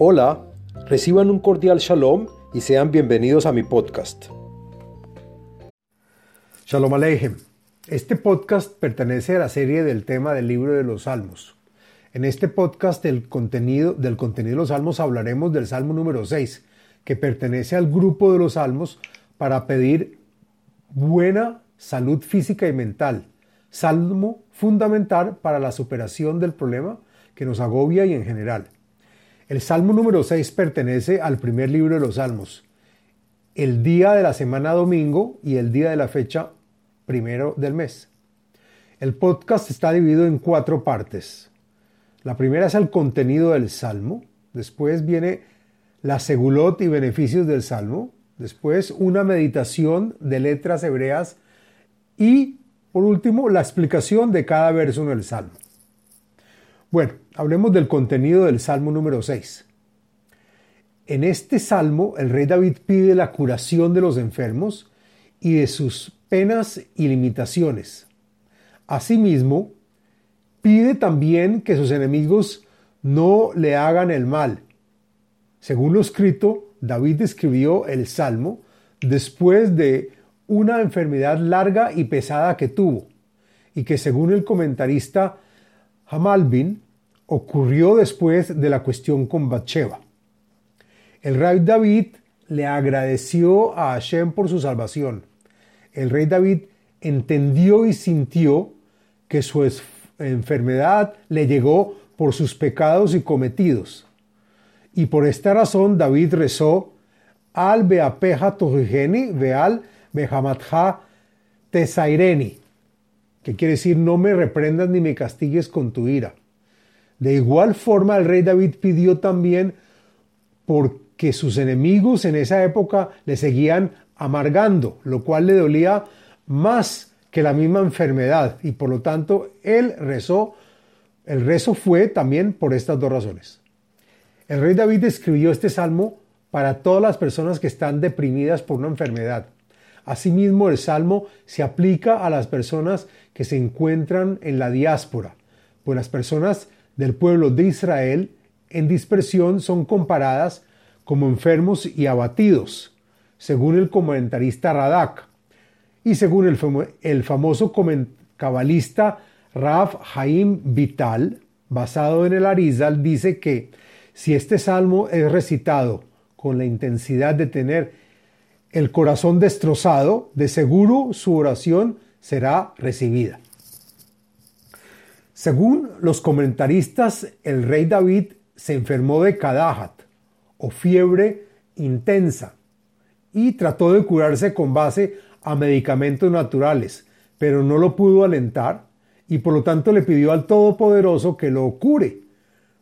Hola, reciban un cordial shalom y sean bienvenidos a mi podcast. Shalom Aleichem. Este podcast pertenece a la serie del tema del libro de los Salmos. En este podcast del contenido, del contenido de los Salmos hablaremos del Salmo número 6, que pertenece al grupo de los Salmos para pedir buena salud física y mental. Salmo fundamental para la superación del problema que nos agobia y en general. El Salmo número 6 pertenece al primer libro de los Salmos, el día de la semana domingo y el día de la fecha primero del mes. El podcast está dividido en cuatro partes. La primera es el contenido del Salmo, después viene la segulot y beneficios del Salmo, después una meditación de letras hebreas y, por último, la explicación de cada verso en el Salmo. Bueno, hablemos del contenido del Salmo número 6. En este salmo, el rey David pide la curación de los enfermos y de sus penas y limitaciones. Asimismo, pide también que sus enemigos no le hagan el mal. Según lo escrito, David escribió el salmo después de una enfermedad larga y pesada que tuvo, y que según el comentarista Hamalbin, ocurrió después de la cuestión con Bathsheba. El rey David le agradeció a Hashem por su salvación. El rey David entendió y sintió que su enfermedad le llegó por sus pecados y cometidos. Y por esta razón David rezó al beapeja ve veal behamatja tesaireni que quiere decir no me reprendas ni me castigues con tu ira. De igual forma el rey David pidió también porque sus enemigos en esa época le seguían amargando, lo cual le dolía más que la misma enfermedad y por lo tanto él rezó, el rezo fue también por estas dos razones. El rey David escribió este salmo para todas las personas que están deprimidas por una enfermedad. Asimismo, el salmo se aplica a las personas que se encuentran en la diáspora, pues las personas del pueblo de Israel en dispersión son comparadas como enfermos y abatidos, según el comentarista Radak, y según el, famoso cabalista Rav Haim Vital, basado en el Arizal, dice que si este salmo es recitado con la intensidad de tener el corazón destrozado, de seguro su oración será recibida. Según los comentaristas, el rey David se enfermó de Kadahat, o fiebre intensa, y trató de curarse con base a medicamentos naturales, pero no lo pudo alentar y por lo tanto le pidió al Todopoderoso que lo cure,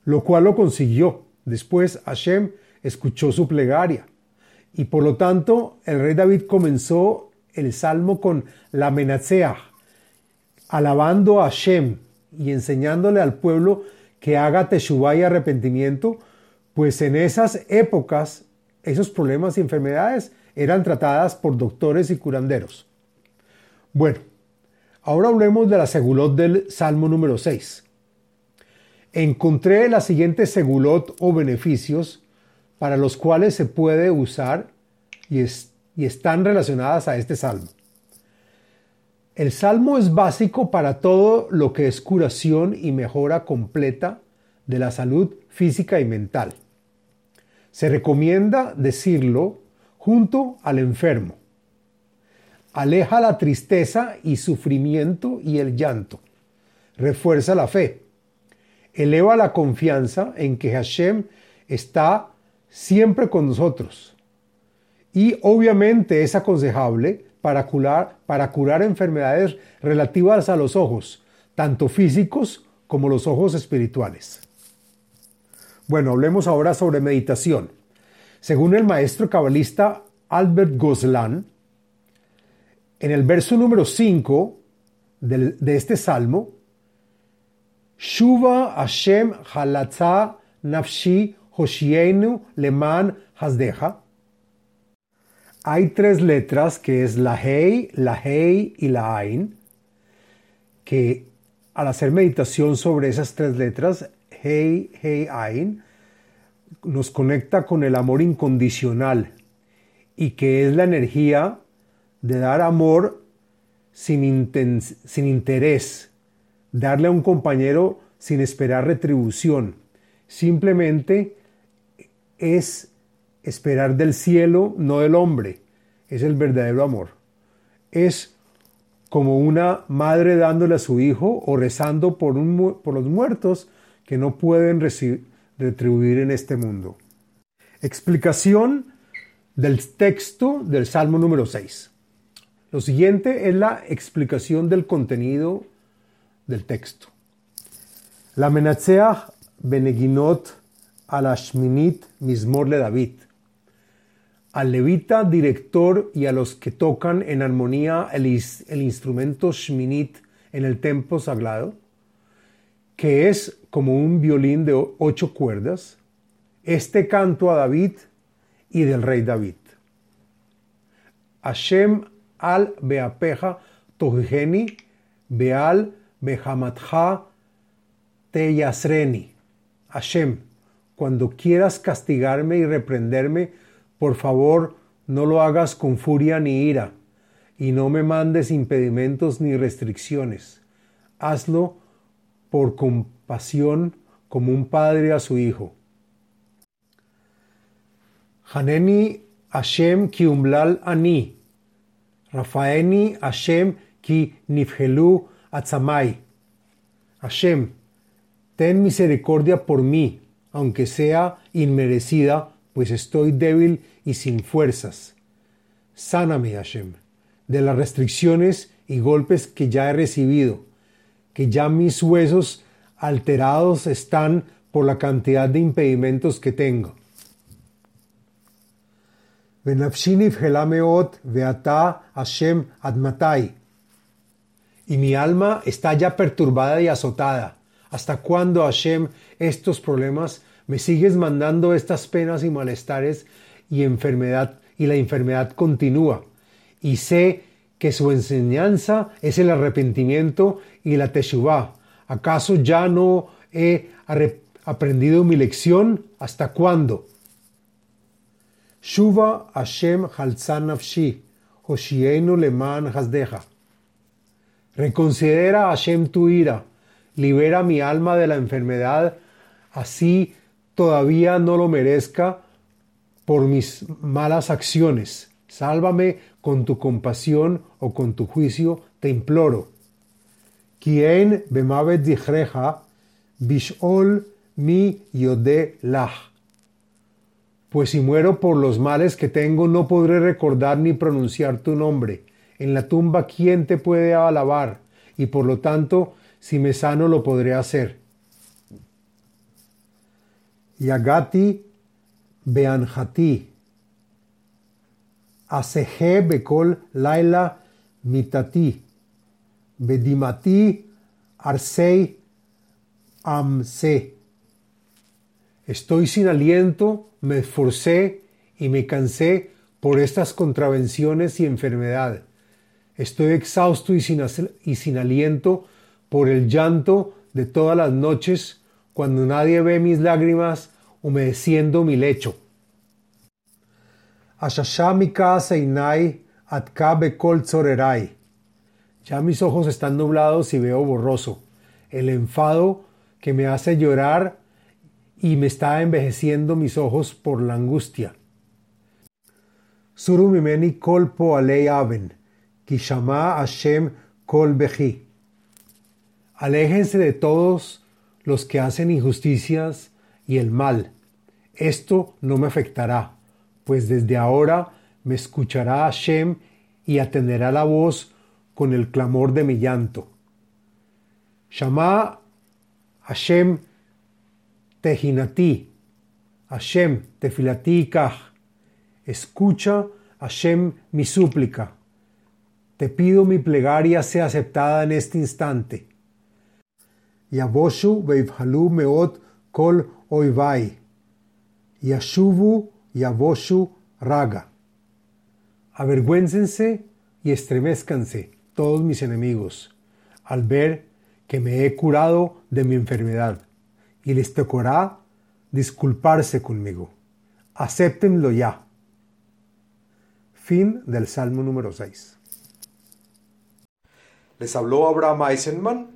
lo cual lo consiguió. Después Hashem escuchó su plegaria y por lo tanto, el rey David comenzó el salmo con la Menatseah, alabando a Shem y enseñándole al pueblo que haga teshuvah y arrepentimiento, pues en esas épocas esos problemas y enfermedades eran tratadas por doctores y curanderos. Bueno, ahora hablemos de la segulot del Salmo número 6. Encontré la siguiente segulot o beneficios para los cuales se puede usar y, y están relacionadas a este salmo. El salmo es básico para todo lo que es curación y mejora completa de la salud física y mental. Se recomienda decirlo junto al enfermo. Aleja la tristeza y sufrimiento y el llanto. Refuerza la fe. Eleva la confianza en que Hashem está siempre con nosotros. Y obviamente es aconsejable para curar, para curar enfermedades relativas a los ojos, tanto físicos como los ojos espirituales. Bueno, hablemos ahora sobre meditación. Según el maestro cabalista Albert Goslan, en el verso número 5 de, este salmo, Shuva Hashem Halatza Nafshi Hoshienu Leman Hasdeja. Hay tres letras que es la Hei, la Hei y la Ain, que al hacer meditación sobre esas tres letras, Hei, Hei, Ain, nos conecta con el amor incondicional y que es la energía de dar amor sin, sin interés, darle a un compañero sin esperar retribución. Simplemente es esperar del cielo, no del hombre. Es el verdadero amor. Es como una madre dándole a su hijo o rezando por, un, por los muertos que no pueden retribuir en este mundo. Explicación del texto del Salmo número 6. Lo siguiente es la explicación del contenido del texto. La Menatzeach Beneginot Alashminit Mismor le David. Al levita, director y a los que tocan en armonía el, instrumento Shminit en el templo sagrado, que es como un violín de ocho cuerdas, este canto a David y del rey David. Hashem al beapeja tohigeni beal behamatja teyasreni. Hashem, cuando quieras castigarme y reprenderme, por favor, no lo hagas con furia ni ira, y no me mandes impedimentos ni restricciones. Hazlo por compasión como un padre a su hijo. Haneni Hashem ki umlal ani. Rafaeni Hashem ki nifhelu atzamai. Hashem, ten misericordia por mí, aunque sea inmerecida, pues estoy débil y sin fuerzas. Sáname, Hashem, de las restricciones y golpes que ya he recibido, que ya mis huesos alterados están por la cantidad de impedimentos que tengo. Y mi alma está ya perturbada y azotada. ¿Hasta cuándo, Hashem, estos problemas me sigues mandando estas penas y malestares y enfermedad y la enfermedad continúa? Y sé que su enseñanza es el arrepentimiento y la teshuvah. ¿Acaso ya no he aprendido mi lección? ¿Hasta cuándo? Shuva Hashem Halzan Nafshi, Hoshienu Leman Hasdeja. Reconsidera Hashem tu ira, libera mi alma de la enfermedad, así todavía no lo merezca por mis malas acciones. Sálvame con tu compasión o con tu juicio, te imploro. Quien bemavet bishol mi yode lach pues si muero por los males que tengo, no podré recordar ni pronunciar tu nombre. En la tumba, ¿quién te puede alabar? Y por lo tanto, si me sano, lo podré hacer. Yagati beanjati. Aseje bekol laila mitati. Bedimati arsei amse. Estoy sin aliento me esforcé y me cansé por estas contravenciones y enfermedad. Estoy exhausto y sin, y sin aliento por el llanto de todas las noches cuando nadie ve mis lágrimas humedeciendo mi lecho. Ya mis ojos están nublados y veo borroso. El enfado que me hace llorar y me está envejeciendo mis ojos por la angustia. Surumimeni kolpo alei aven, kishama Hashem kol beji. Aléjense de todos los que hacen injusticias y el mal. Esto no me afectará, pues desde ahora me escuchará Hashem y atenderá la voz con el clamor de mi llanto. Shama Hashem Tejinati, Hashem, tefilati kach. Escucha, Hashem, mi súplica. Te pido mi plegaria sea aceptada en este instante. Yaboshu veivhalu meot kol oivai. Yashuvu yaboshu raga. Avergüéncense y estremezcanse todos mis enemigos al ver que me he curado de mi enfermedad y les tocará disculparse conmigo. Acéptenlo ya. Fin del Salmo número 6. Les habló Abraham Eisenman,